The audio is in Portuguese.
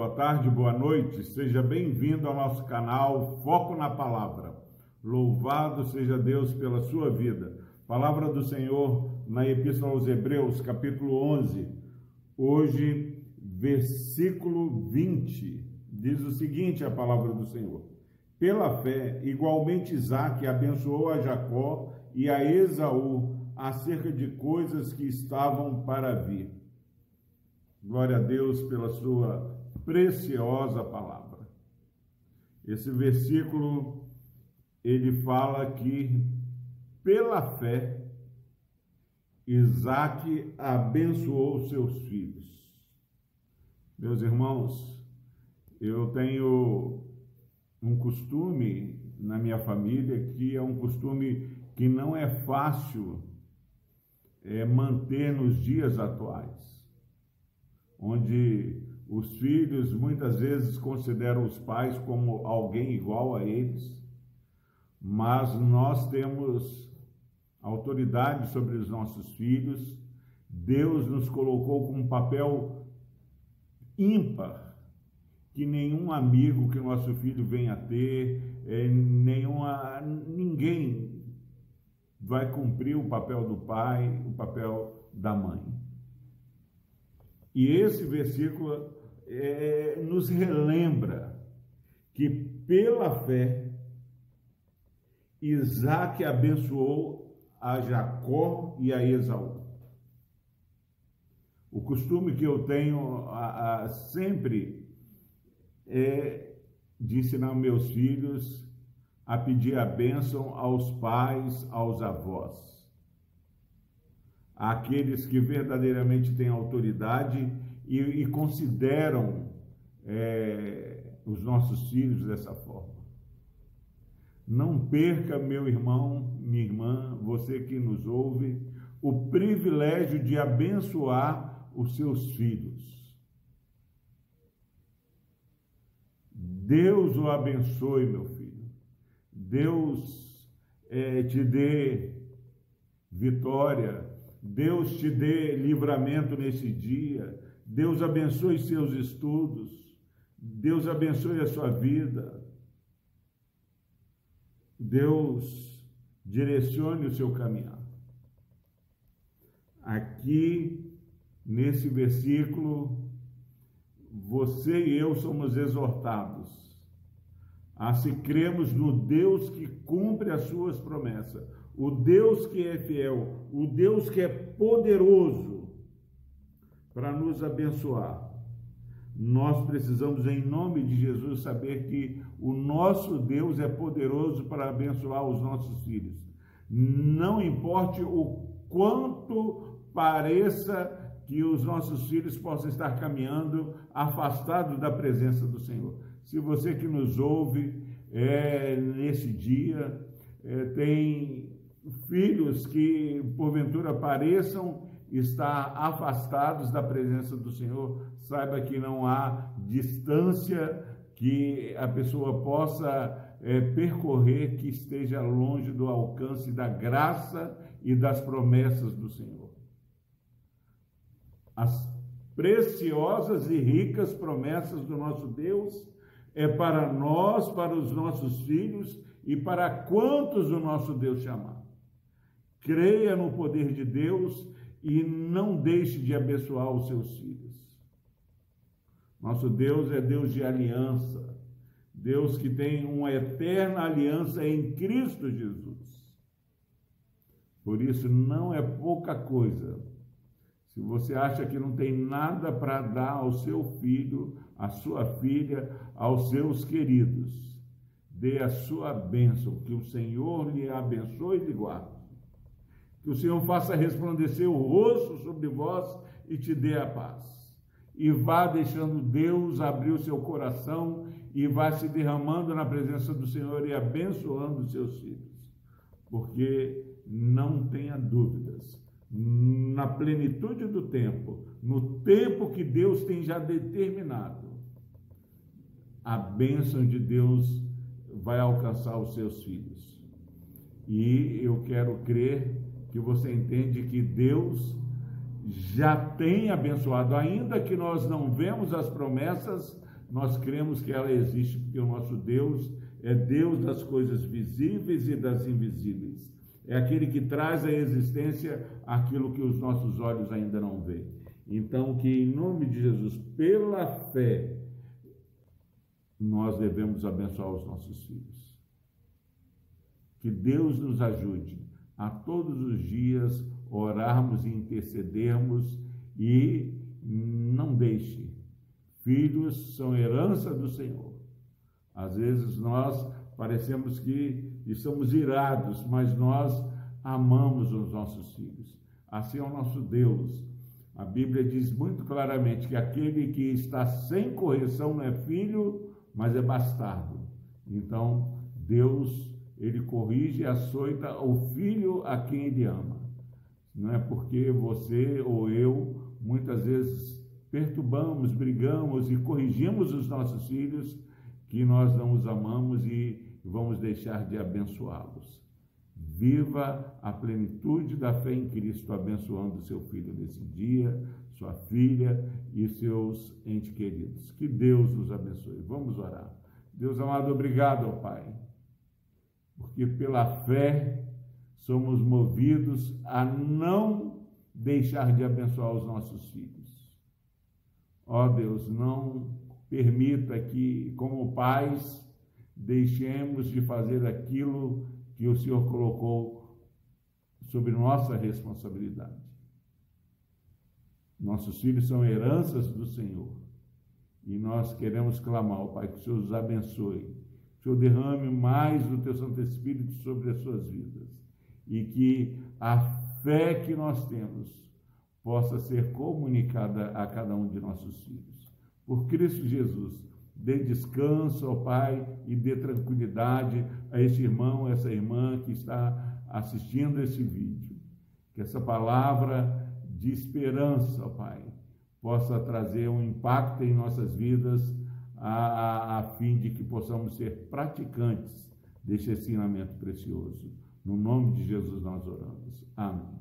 boa tarde, boa noite. Seja bem-vindo ao nosso canal Foco na Palavra. Louvado seja Deus pela sua vida. Palavra do Senhor na Epístola aos Hebreus, capítulo 11. Hoje, versículo 20. Diz o seguinte: a palavra do Senhor. Pela fé, igualmente Isaac abençoou a Jacó e a Esaú acerca de coisas que estavam para vir. Glória a Deus pela sua preciosa palavra. Esse versículo ele fala que pela fé Isaac abençoou seus filhos. Meus irmãos, eu tenho um costume na minha família que é um costume que não é fácil é, manter nos dias atuais onde os filhos muitas vezes consideram os pais como alguém igual a eles, mas nós temos autoridade sobre os nossos filhos. Deus nos colocou com um papel ímpar que nenhum amigo que o nosso filho venha a ter, é, nenhuma, ninguém vai cumprir o papel do pai, o papel da mãe. E esse versículo é, nos relembra que pela fé Isaac abençoou a Jacó e a Esaú. O costume que eu tenho a, a, sempre é de ensinar meus filhos a pedir a bênção aos pais, aos avós àqueles que verdadeiramente têm autoridade e, e consideram é, os nossos filhos dessa forma. Não perca, meu irmão, minha irmã, você que nos ouve, o privilégio de abençoar os seus filhos. Deus o abençoe, meu filho. Deus é, te dê vitória, Deus te dê livramento nesse dia. Deus abençoe seus estudos. Deus abençoe a sua vida. Deus direcione o seu caminhar. Aqui, nesse versículo, você e eu somos exortados a se cremos no Deus que cumpre as suas promessas o Deus que é fiel, o Deus que é poderoso para nos abençoar. Nós precisamos, em nome de Jesus, saber que o nosso Deus é poderoso para abençoar os nossos filhos. Não importe o quanto pareça que os nossos filhos possam estar caminhando afastados da presença do Senhor. Se você que nos ouve é, nesse dia é, tem filhos que porventura pareçam estar afastados da presença do Senhor, saiba que não há distância que a pessoa possa é, percorrer que esteja longe do alcance da graça e das promessas do Senhor. As preciosas e ricas promessas do nosso Deus é para nós, para os nossos filhos e para quantos o nosso Deus chamar creia no poder de Deus e não deixe de abençoar os seus filhos. Nosso Deus é Deus de aliança, Deus que tem uma eterna aliança em Cristo Jesus. Por isso, não é pouca coisa. Se você acha que não tem nada para dar ao seu filho, à sua filha, aos seus queridos, dê a sua bênção, que o Senhor lhe abençoe e lhe guarde que o Senhor faça resplandecer o rosto sobre vós e te dê a paz. E vá deixando Deus abrir o seu coração e vá se derramando na presença do Senhor e abençoando os seus filhos. Porque não tenha dúvidas, na plenitude do tempo, no tempo que Deus tem já determinado, a bênção de Deus vai alcançar os seus filhos. E eu quero crer que você entende que Deus já tem abençoado, ainda que nós não vemos as promessas, nós cremos que ela existe porque o nosso Deus é Deus das coisas visíveis e das invisíveis. É aquele que traz à existência aquilo que os nossos olhos ainda não veem. Então, que em nome de Jesus, pela fé, nós devemos abençoar os nossos filhos. Que Deus nos ajude a todos os dias orarmos e intercedermos e não deixe. Filhos são herança do Senhor. Às vezes nós parecemos que estamos irados, mas nós amamos os nossos filhos. Assim é o nosso Deus. A Bíblia diz muito claramente que aquele que está sem correção não é filho, mas é bastardo. Então, Deus, ele corrige e açoita o filho a quem ele ama. Não é porque você ou eu muitas vezes perturbamos, brigamos e corrigimos os nossos filhos que nós não os amamos e vamos deixar de abençoá-los. Viva a plenitude da fé em Cristo, abençoando seu filho nesse dia, sua filha e seus entes queridos. Que Deus nos abençoe. Vamos orar. Deus amado, obrigado, Pai, porque pela fé somos movidos a não deixar de abençoar os nossos filhos. Ó Deus, não permita que, como pais, deixemos de fazer aquilo que o Senhor colocou sobre nossa responsabilidade. Nossos filhos são heranças do Senhor. E nós queremos clamar, Pai, que o Senhor os abençoe. Senhor derrame mais do Teu Santo Espírito sobre as suas vidas. E que a fé que nós temos possa ser comunicada a cada um de nossos filhos. Por Cristo Jesus, dê descanso ao Pai e dê tranquilidade a esse irmão, a essa irmã que está assistindo esse vídeo. Que essa palavra de esperança, ó Pai, possa trazer um impacto em nossas vidas a, a, a fim de que possamos ser praticantes deste ensinamento precioso. No nome de Jesus nós oramos. Amém.